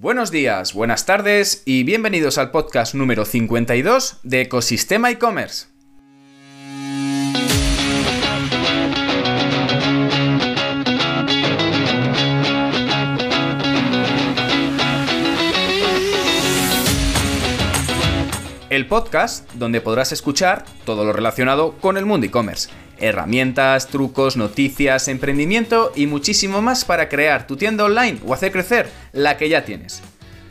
Buenos días, buenas tardes y bienvenidos al podcast número 52 de Ecosistema e-commerce. El podcast donde podrás escuchar todo lo relacionado con el mundo e-commerce herramientas, trucos, noticias, emprendimiento y muchísimo más para crear tu tienda online o hacer crecer la que ya tienes.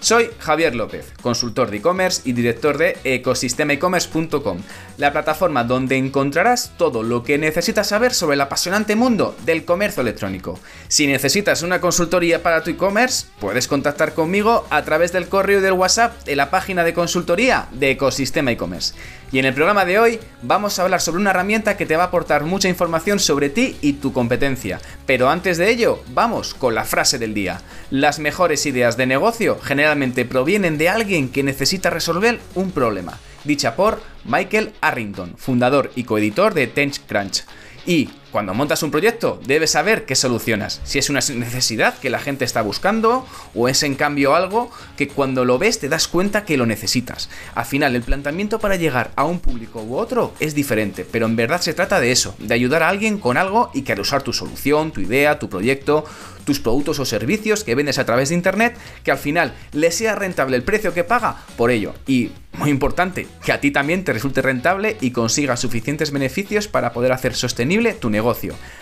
Soy Javier López, consultor de e-commerce y director de ecosistemaecommerce.com, la plataforma donde encontrarás todo lo que necesitas saber sobre el apasionante mundo del comercio electrónico. Si necesitas una consultoría para tu e-commerce, puedes contactar conmigo a través del correo y del WhatsApp de la página de consultoría de Ecosistema e-commerce. Y en el programa de hoy vamos a hablar sobre una herramienta que te va a aportar mucha información sobre ti y tu competencia. Pero antes de ello, vamos con la frase del día. Las mejores ideas de negocio generalmente provienen de alguien que necesita resolver un problema. Dicha por Michael Arrington, fundador y coeditor de TenchCrunch. Y cuando montas un proyecto, debes saber qué solucionas. Si es una necesidad que la gente está buscando o es en cambio algo que cuando lo ves te das cuenta que lo necesitas. Al final, el planteamiento para llegar a un público u otro es diferente, pero en verdad se trata de eso, de ayudar a alguien con algo y que al usar tu solución, tu idea, tu proyecto, tus productos o servicios que vendes a través de internet, que al final le sea rentable el precio que paga por ello. Y muy importante, que a ti también te resulte rentable y consigas suficientes beneficios para poder hacer sostenible tu negocio.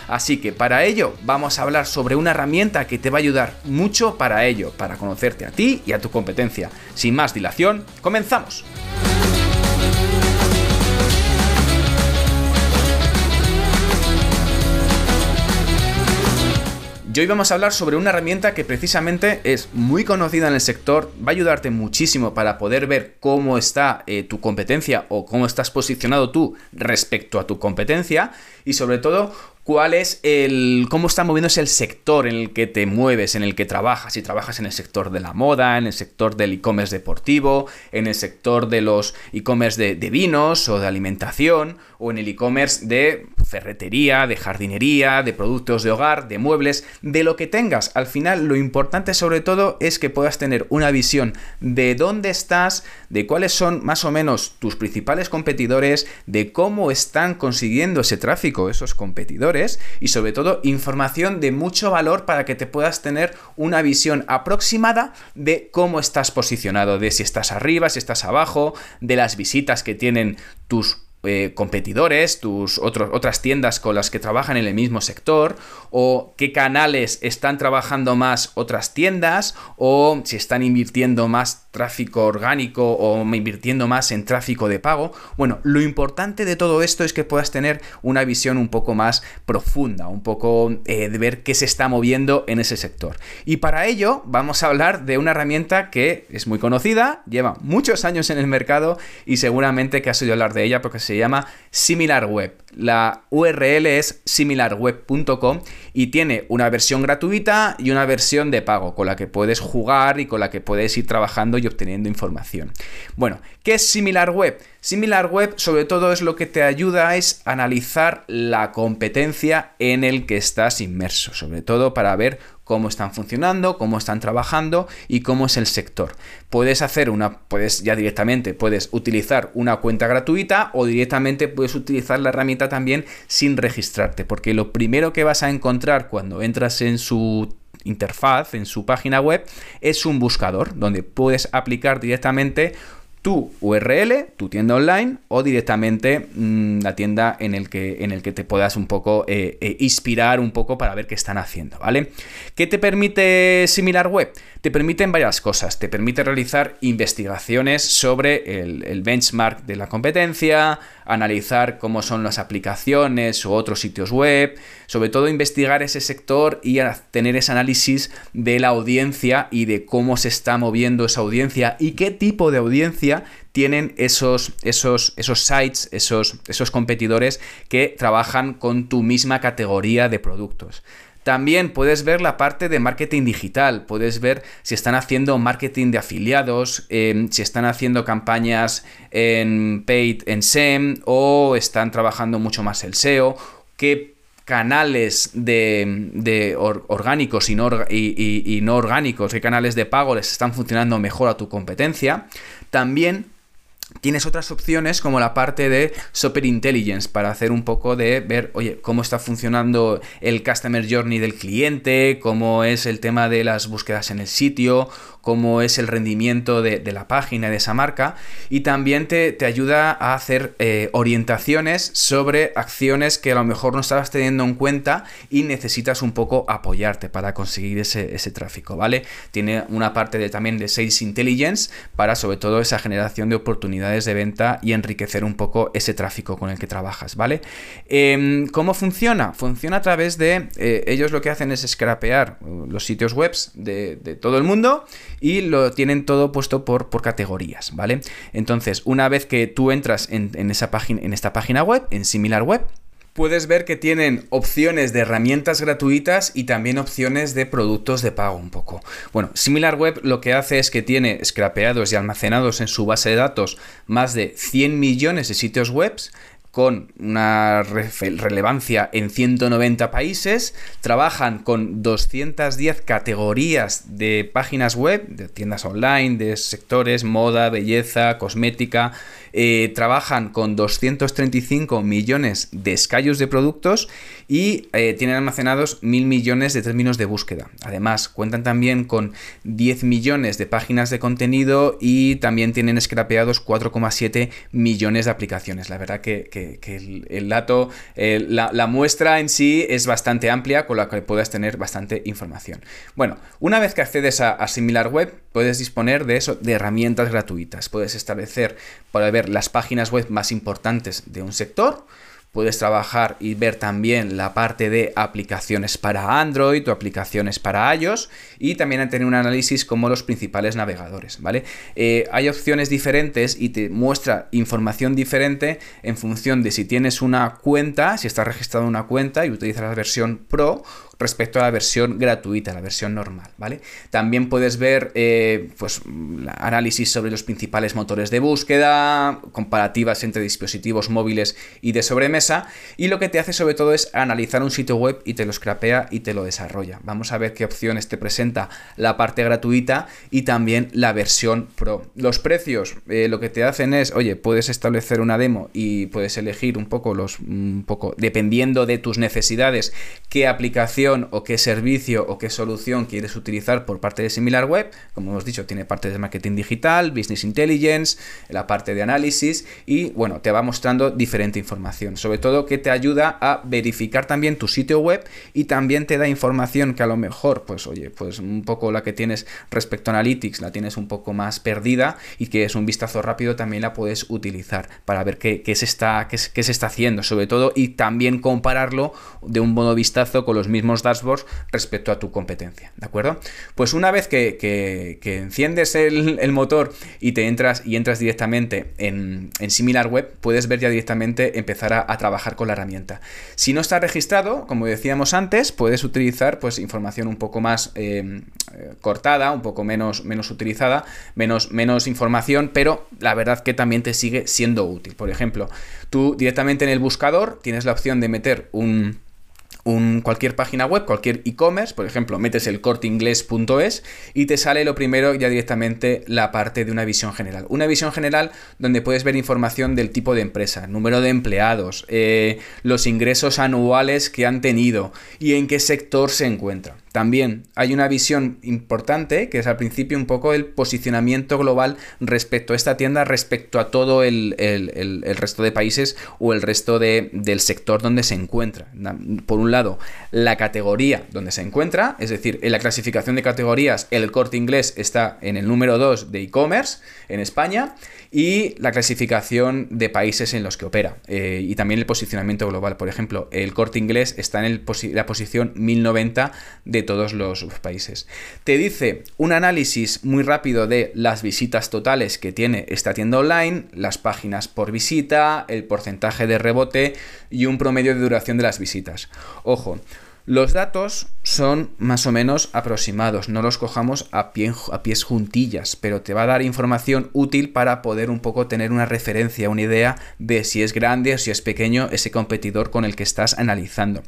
Así que para ello vamos a hablar sobre una herramienta que te va a ayudar mucho para ello, para conocerte a ti y a tu competencia. Sin más dilación, comenzamos. Hoy vamos a hablar sobre una herramienta que precisamente es muy conocida en el sector, va a ayudarte muchísimo para poder ver cómo está eh, tu competencia o cómo estás posicionado tú respecto a tu competencia y sobre todo cuál es el cómo está moviéndose el sector en el que te mueves, en el que trabajas. Si trabajas en el sector de la moda, en el sector del e-commerce deportivo, en el sector de los e-commerce de, de, vinos o de alimentación, o en el e-commerce de ferretería, de jardinería, de productos de hogar, de muebles, de lo que tengas. Al final, lo importante sobre todo es que puedas tener una visión de dónde estás, de cuáles son más o menos tus principales competidores, de cómo están consiguiendo ese tráfico esos competidores y sobre todo información de mucho valor para que te puedas tener una visión aproximada de cómo estás posicionado, de si estás arriba, si estás abajo, de las visitas que tienen tus eh, competidores, tus otras tiendas con las que trabajan en el mismo sector, o qué canales están trabajando más otras tiendas, o si están invirtiendo más tráfico orgánico o invirtiendo más en tráfico de pago. Bueno, lo importante de todo esto es que puedas tener una visión un poco más profunda, un poco eh, de ver qué se está moviendo en ese sector. Y para ello vamos a hablar de una herramienta que es muy conocida, lleva muchos años en el mercado y seguramente que has oído hablar de ella porque se llama SimilarWeb. La URL es similarweb.com y tiene una versión gratuita y una versión de pago con la que puedes jugar y con la que puedes ir trabajando y obteniendo información. Bueno, ¿qué es SimilarWeb? SimilarWeb sobre todo es lo que te ayuda es analizar la competencia en el que estás inmerso, sobre todo para ver cómo están funcionando, cómo están trabajando y cómo es el sector. Puedes hacer una, puedes ya directamente, puedes utilizar una cuenta gratuita o directamente puedes utilizar la herramienta también sin registrarte, porque lo primero que vas a encontrar cuando entras en su interfaz, en su página web, es un buscador donde puedes aplicar directamente tu URL, tu tienda online o directamente mm, la tienda en el, que, en el que te puedas un poco eh, eh, inspirar un poco para ver qué están haciendo, ¿vale? ¿Qué te permite Similar Web? Te permiten varias cosas, te permite realizar investigaciones sobre el, benchmark de la competencia, analizar cómo son las aplicaciones o otros sitios web, sobre todo investigar ese sector y tener ese análisis de la audiencia y de cómo se está moviendo esa audiencia y qué tipo de audiencia tienen esos, esos, esos sites, esos, esos competidores que trabajan con tu misma categoría de productos. También puedes ver la parte de marketing digital, puedes ver si están haciendo marketing de afiliados, em, si están haciendo campañas en paid, en SEM o están trabajando mucho más el SEO, qué canales de, orgánicos y no, y no orgánicos, qué canales de pago les están funcionando mejor a tu competencia. También Tienes otras opciones como la parte de Super Intelligence para hacer un poco de ver, oye, cómo está funcionando el Customer Journey del cliente, cómo es el tema de las búsquedas en el sitio, cómo es el rendimiento de, la página de esa marca y también te, ayuda a hacer eh, orientaciones sobre acciones que a lo mejor no estabas teniendo en cuenta y necesitas un poco apoyarte para conseguir ese, tráfico, ¿vale? Tiene una parte de, también de Sales Intelligence para sobre todo esa generación de oportunidades de venta y enriquecer un poco ese tráfico con el que trabajas, ¿vale? Em, ¿Cómo funciona? Funciona a través de, eh, ellos lo que hacen es scrapear uh, los sitios web de, todo el mundo y lo tienen todo puesto por, por categorías, ¿vale? Entonces, una vez que tú entras en, esa página, en esta página web, en Similar Web, puedes ver que tienen opciones de herramientas gratuitas y también opciones de productos de pago un poco. Bueno, SimilarWeb lo que hace es que tiene scrapeados y almacenados en su base de datos más de 100 millones de sitios web con una relevancia en 190 países, trabajan con 210 categorías de páginas web, de tiendas online, de sectores, moda, belleza, cosmética, eh, trabajan con 235 millones de escallos de productos y eh, tienen almacenados mil millones de términos de búsqueda. Además, cuentan también con 10 millones de páginas de contenido y también tienen scrapeados 4,7 millones de aplicaciones. La verdad que, el, dato, la, muestra en sí es bastante amplia con la que puedas tener bastante información. Bueno, una vez que accedes a, a SimilarWeb, puedes disponer de eso, de herramientas gratuitas. Puedes establecer para ver las páginas web más importantes de un sector. Puedes trabajar y ver también la parte de aplicaciones para Android o aplicaciones para iOS y también tener un análisis como los principales navegadores, ¿vale? Eh, hay opciones diferentes y te muestra información diferente en función de si tienes una cuenta, si estás registrado en una cuenta y utilizas la versión Pro respecto a la versión gratuita, la versión normal, ¿vale? También puedes ver eh, pues, análisis sobre los principales motores de búsqueda, comparativas entre dispositivos móviles y de sobremesa, y lo que te hace sobre todo es analizar un sitio web y te lo scrapea y te lo desarrolla. Vamos a ver qué opciones te presenta la parte gratuita y también la versión pro. Los precios, eh, lo que te hacen es, oye, puedes establecer una demo y puedes elegir un poco los, un poco, dependiendo de tus necesidades, qué aplicación o qué servicio o qué solución quieres utilizar por parte de SimilarWeb. Como hemos dicho, tiene parte de marketing digital, business intelligence, la parte de análisis y bueno, te va mostrando diferente información. Sobre todo que te ayuda a verificar también tu sitio web y también te da información que a lo mejor, pues oye, pues un poco la que tienes respecto a Analytics la tienes un poco más perdida y que es un vistazo rápido también la puedes utilizar para ver qué, se, está, qué, qué se está haciendo, sobre todo y también compararlo de un modo vistazo con los mismos dashboards respecto a tu competencia, ¿de acuerdo? Pues una vez que, enciendes el, motor y te entras y entras directamente en, en SimilarWeb, puedes ver ya directamente empezar a, trabajar con la herramienta. Si no está registrado, como decíamos antes, puedes utilizar pues información un poco más eh, eh, cortada, un poco menos, menos utilizada, menos, menos información, pero la verdad que también te sigue siendo útil. Por ejemplo, tú directamente en el buscador tienes la opción de meter un cualquier página web, cualquier e-commerce, por ejemplo, metes el corteingles.es y te sale lo primero ya directamente la parte de una visión general. Una visión general donde puedes ver información del tipo de empresa, número de empleados, eh, los ingresos anuales que han tenido y en qué sector se encuentra. También hay una visión importante que es al principio un poco el posicionamiento global respecto a esta tienda, respecto a todo el, resto de países o el resto del sector donde se encuentra. Por un lado, la categoría donde se encuentra, es decir, en la clasificación de categorías, el corte inglés está en el número 2 de e-commerce en España y la clasificación de países en los que opera eh, y también el posicionamiento global. Por ejemplo, el corte inglés está en la posición 1090 de todos los países. Te dice un análisis muy rápido de las visitas totales que tiene esta tienda online, las páginas por visita, el porcentaje de rebote y un promedio de duración de las visitas. Ojo, los datos son más o menos aproximados, no los cojamos a, a pies juntillas, pero te va a dar información útil para poder un poco tener una referencia, una idea de si es grande o si es pequeño ese competidor con el que estás analizando.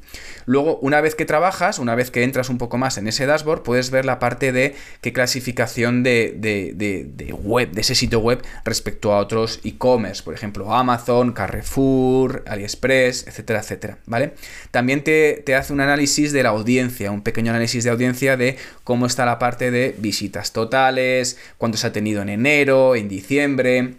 Luego, una vez que trabajas, una vez que entras un poco más en ese dashboard, puedes ver la parte de qué clasificación de, de web, de ese sitio web respecto a otros e-commerce, por ejemplo, Amazon, Carrefour, AliExpress, etcétera, etcétera, ¿vale? También te, te hace un análisis de la audiencia, un pequeño análisis de audiencia de cómo está la parte de visitas totales, cuánto se ha tenido en enero, en diciembre,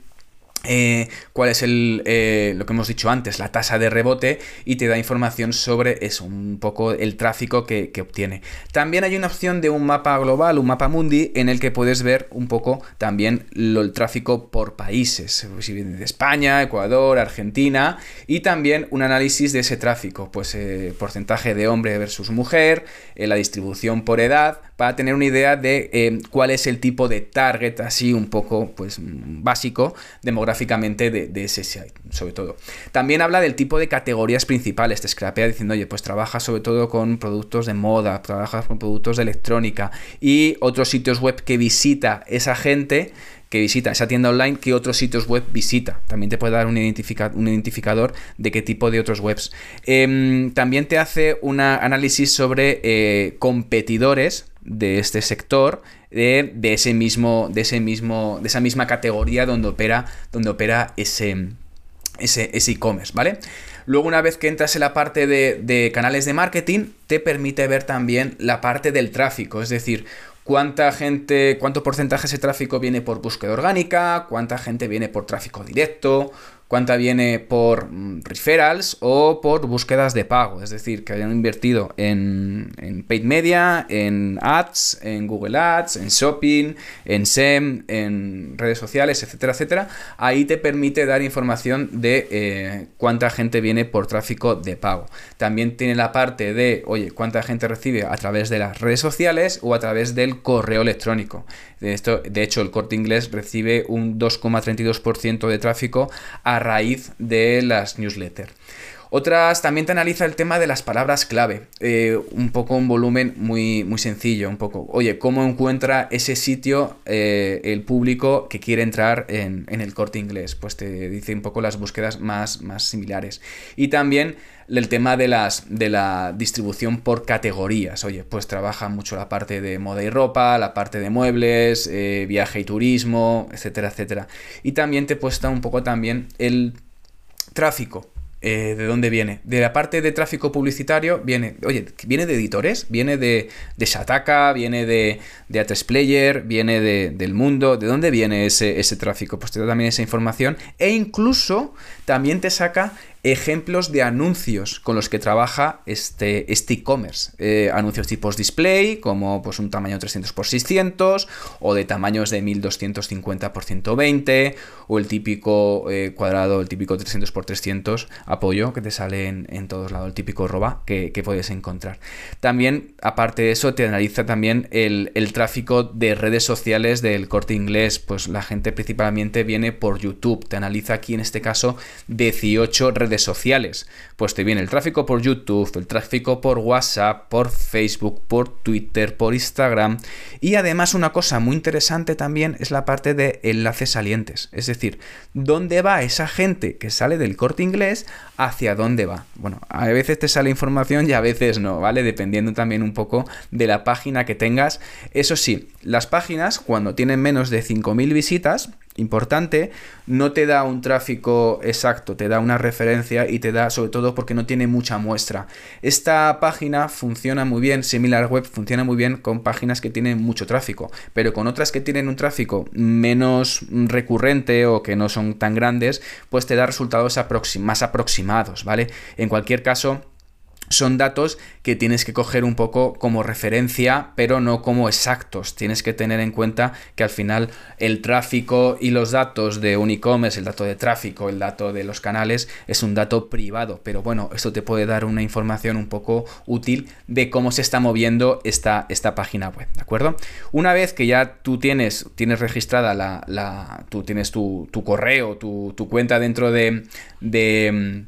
eh, cuál es el, eh, lo que hemos dicho antes, la tasa de rebote y te da información sobre eso, un poco el tráfico que, obtiene. También hay una opción de un mapa global, un mapa mundi, en el que puedes ver un poco también el tráfico por países, si viene de España, Ecuador, Argentina, y también un análisis de ese tráfico, pues eh, porcentaje de hombre versus mujer, la distribución por edad, para tener una idea de cuál es el tipo de target, así un poco pues básico, demográfico gráficamente de, ese site, sobre todo. También habla del tipo de categorías principales, te scrapea diciendo, oye, pues trabaja sobre todo con productos de moda, trabajas con productos de electrónica y otros sitios web que visita esa gente que visita esa tienda online, que otros sitios web visita. También te puede dar un, un identificador de qué tipo de otros webs. Em, también te hace un análisis sobre eh, competidores de este sector de, ese mismo de ese mismo de esa misma categoría donde opera donde opera ese ese e-commerce, ¿vale? Luego, una vez que entras en la parte de, de, canales de marketing, te permite ver también la parte del tráfico, es decir, cuánta gente, cuánto porcentaje de ese tráfico viene por búsqueda orgánica, cuánta gente viene por tráfico directo, cuánta viene por mm, referrals o por búsquedas de pago, es decir, que hayan invertido en, paid media, en ads, en Google Ads, en shopping, en SEM, en redes sociales, etcétera, etcétera. Ahí te permite dar información de eh, cuánta gente viene por tráfico de pago. También tiene la parte de, oye, cuánta gente recibe a través de las redes sociales o a través del correo electrónico. De, esto, de hecho, el corte inglés recibe un 2,32% de tráfico a raíz de las newsletters. Otras también te analiza el tema de las palabras clave, eh, un poco un volumen muy, muy sencillo, un poco, oye, ¿cómo encuentra ese sitio eh, el público que quiere entrar en, el corte inglés? Pues te dice un poco las búsquedas más, más similares. Y también el tema de, las, de la distribución por categorías, oye, pues trabaja mucho la parte de moda y ropa, la parte de muebles, eh, viaje y turismo, etcétera, etcétera. Y también te puesta un poco también el tráfico, eh, ¿De dónde viene? De la parte de tráfico publicitario viene, oye, viene de editores, viene de, de Shataka, viene de, de Player, viene de, del mundo. ¿De dónde viene ese, ese tráfico? Pues te da también esa información e incluso también te saca ejemplos de anuncios con los que trabaja este este e-commerce. Eh, anuncios tipos display, como pues un tamaño 300 x 600, o de tamaños de 1250 x 120, o el típico eh, cuadrado, el típico 300 x 300 apoyo que te sale en, todos lados, el típico roba que, puedes encontrar. También, aparte de eso, te analiza también el, el tráfico de redes sociales del corte inglés, pues la gente principalmente viene por YouTube, te analiza aquí en este caso 18 redes sociales. Pues te viene el tráfico por YouTube, el tráfico por WhatsApp, por Facebook, por Twitter, por Instagram. Y además una cosa muy interesante también es la parte de enlaces salientes. Es decir, ¿dónde va esa gente que sale del corte inglés? ¿Hacia dónde va? Bueno, a veces te sale información y a veces no, ¿vale? Dependiendo también un poco de la página que tengas. Eso sí, las páginas cuando tienen menos de 5.000 visitas, importante, no te da un tráfico exacto, te da una referencia y te da sobre todo porque no tiene mucha muestra. Esta página funciona muy bien, SimilarWeb funciona muy bien con páginas que tienen mucho tráfico, pero con otras que tienen un tráfico menos recurrente o que no son tan grandes, pues te da resultados más aproximados, ¿vale? En cualquier caso, son datos que tienes que coger un poco como referencia, pero no como exactos. Tienes que tener en cuenta que al final el tráfico y los datos de un e-commerce, el dato de tráfico, el dato de los canales, es un dato privado. Pero bueno, esto te puede dar una información un poco útil de cómo se está moviendo esta, esta página web, ¿de acuerdo? Una vez que ya tú tienes, tienes registrada la, tú tienes tu, correo, tu, cuenta dentro de de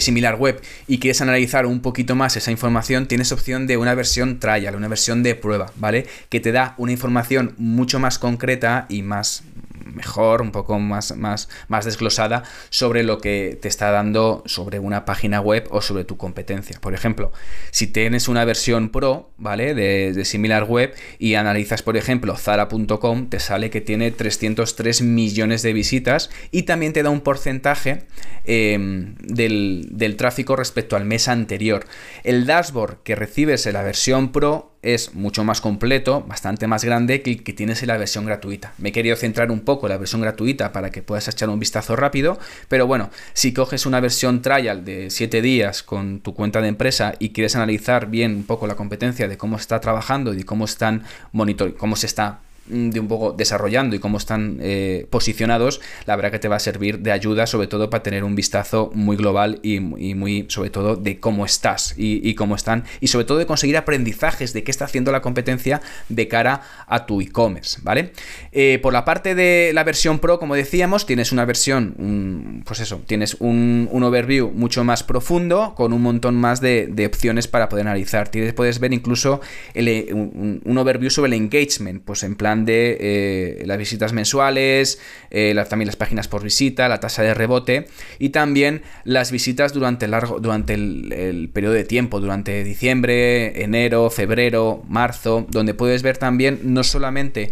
similar web y quieres analizar un poquito más esa información, tienes opción de una versión trial, una versión de prueba, ¿vale? Que te da una información mucho más concreta y más mejor, un poco más, más, más desglosada sobre lo que te está dando sobre una página web o sobre tu competencia. Por ejemplo, si tienes una versión pro, ¿vale? De, similar web y analizas, por ejemplo, zara.com, te sale que tiene 303 millones de visitas y también te da un porcentaje em, del, del tráfico respecto al mes anterior. El dashboard que recibes en la versión pro es mucho más completo, bastante más grande que el que tienes en la versión gratuita. Me he querido centrar un poco en la versión gratuita para que puedas echar un vistazo rápido, pero bueno, si coges una versión trial de 7 días con tu cuenta de empresa y quieres analizar bien un poco la competencia de cómo está trabajando y de cómo están monitor cómo se está de un poco desarrollando y cómo están eh, posicionados, la verdad que te va a servir de ayuda, sobre todo para tener un vistazo muy global y, muy, sobre todo, de cómo estás y, cómo están, y sobre todo de conseguir aprendizajes de qué está haciendo la competencia de cara a tu e-commerce, ¿vale? Eh, por la parte de la versión Pro, como decíamos, tienes una versión, pues eso, tienes un, overview mucho más profundo, con un montón más de, opciones para poder analizar. Tienes, puedes ver incluso un, un overview sobre el engagement, pues en plan de eh, las visitas mensuales, eh, también las páginas por visita, la tasa de rebote y también las visitas durante, largo, durante el, periodo de tiempo, durante diciembre, enero, febrero, marzo, donde puedes ver también no solamente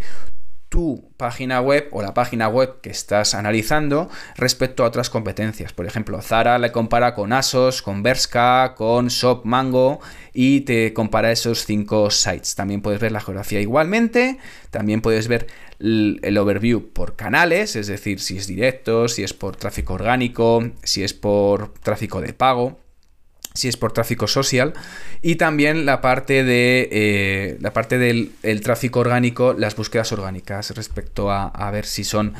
tu página web o la página web que estás analizando respecto a otras competencias. Por ejemplo, Zara le compara con Asos, con Berska, con Shop Mango y te compara esos cinco sites. También puedes ver la geografía igualmente, también puedes ver el overview por canales, es decir, si es directo, si es por tráfico orgánico, si es por tráfico de pago si es por tráfico social y también la parte de eh, la parte del tráfico orgánico las búsquedas orgánicas respecto a, ver si son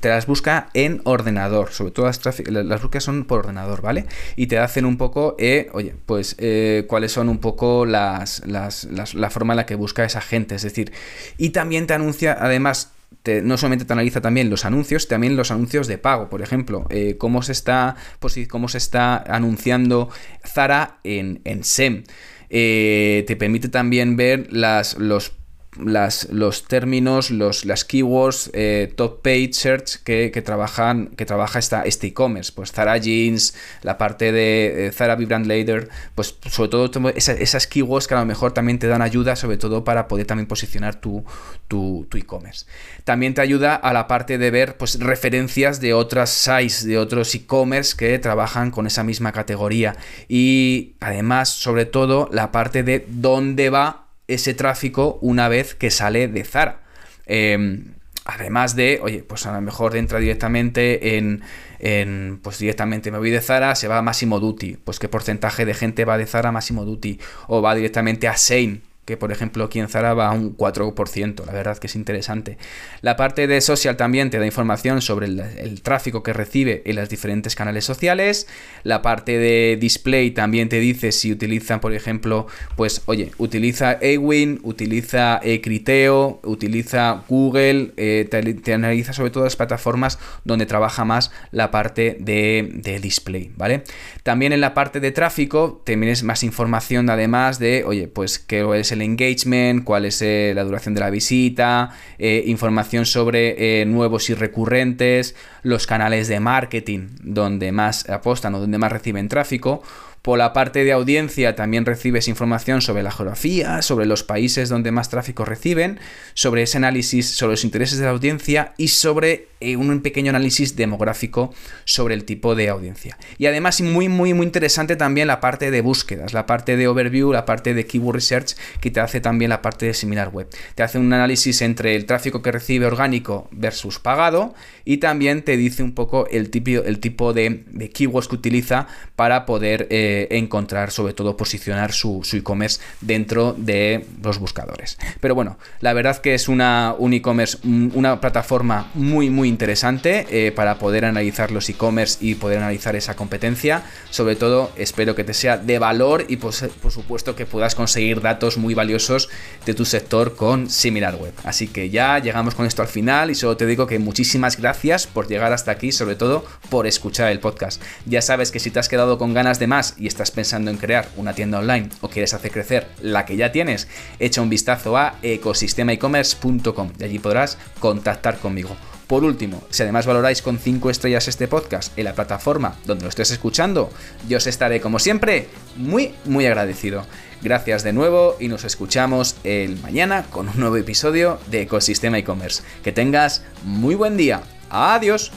te las busca en ordenador sobre todo las, las, búsquedas son por ordenador vale y te hacen un poco eh, oye pues eh, cuáles son un poco las, las, la forma en la que busca esa gente es decir y también te anuncia además no solamente te analiza también los anuncios, también los anuncios de pago, por ejemplo, eh, cómo, se está, cómo se está anunciando Zara en, en SEM. Eh, te permite también ver las, los las, los términos, los, las keywords, eh, top page search que, trabajan, que trabaja esta, este e-commerce. Pues Zara Jeans, la parte de Zara Vibrant Leather, pues sobre todo esas, keywords que a lo mejor también te dan ayuda, sobre todo para poder también posicionar tu, tu, e-commerce. También te ayuda a la parte de ver pues, referencias de otras sites, de otros e-commerce que trabajan con esa misma categoría. Y además, sobre todo, la parte de dónde va ese tráfico una vez que sale de Zara. Em, además de, oye, pues a lo mejor entra directamente en, en, pues directamente me voy de Zara, se va a Massimo Duty. Pues qué porcentaje de gente va de Zara a Massimo Duty. O va directamente a Sein, que por ejemplo aquí en Zara va a un 4%, la verdad que es interesante. La parte de social también te da información sobre el, tráfico que recibe en los diferentes canales sociales. La parte de display también te dice si utilizan, por ejemplo, pues oye, utiliza Awin, utiliza Criteo, utiliza Google, eh, te, analiza sobre todo las plataformas donde trabaja más la parte de, display, ¿vale? También en la parte de tráfico tienes más información además de, oye, pues que es el engagement, cuál es eh, la duración de la visita, eh, información sobre eh, nuevos y recurrentes, los canales de marketing donde más apostan o donde más reciben tráfico, por la parte de audiencia también recibes información sobre la geografía, sobre los países donde más tráfico reciben, sobre ese análisis sobre los intereses de la audiencia y sobre un pequeño análisis demográfico sobre el tipo de audiencia. Y además muy muy muy interesante también la parte de búsquedas, la parte de overview, la parte de keyword research que te hace también la parte de similar web. Te hace un análisis entre el tráfico que recibe orgánico versus pagado y también te dice un poco el tipo, el tipo de, keywords que utiliza para poder eh, encontrar, sobre todo posicionar su, e-commerce dentro de los buscadores. Pero bueno, la verdad que es una un e-commerce, una plataforma muy, muy interesante eh, para poder analizar los e-commerce y poder analizar esa competencia. Sobre todo, espero que te sea de valor y por, por supuesto que puedas conseguir datos muy valiosos de tu sector con SimilarWeb. Así que ya llegamos con esto al final y solo te digo que muchísimas gracias por llegar hasta aquí, sobre todo por escuchar el podcast. Ya sabes que si te has quedado con ganas de más y estás pensando en crear una tienda online o quieres hacer crecer la que ya tienes, echa un vistazo a ecosistemaecommerce.com y allí podrás contactar conmigo. Por último, si además valoráis con 5 estrellas este podcast en la plataforma donde lo estés escuchando, yo os estaré como siempre muy muy agradecido. Gracias de nuevo y nos escuchamos el mañana con un nuevo episodio de Ecosistema e-commerce. Que tengas muy buen día. Adiós.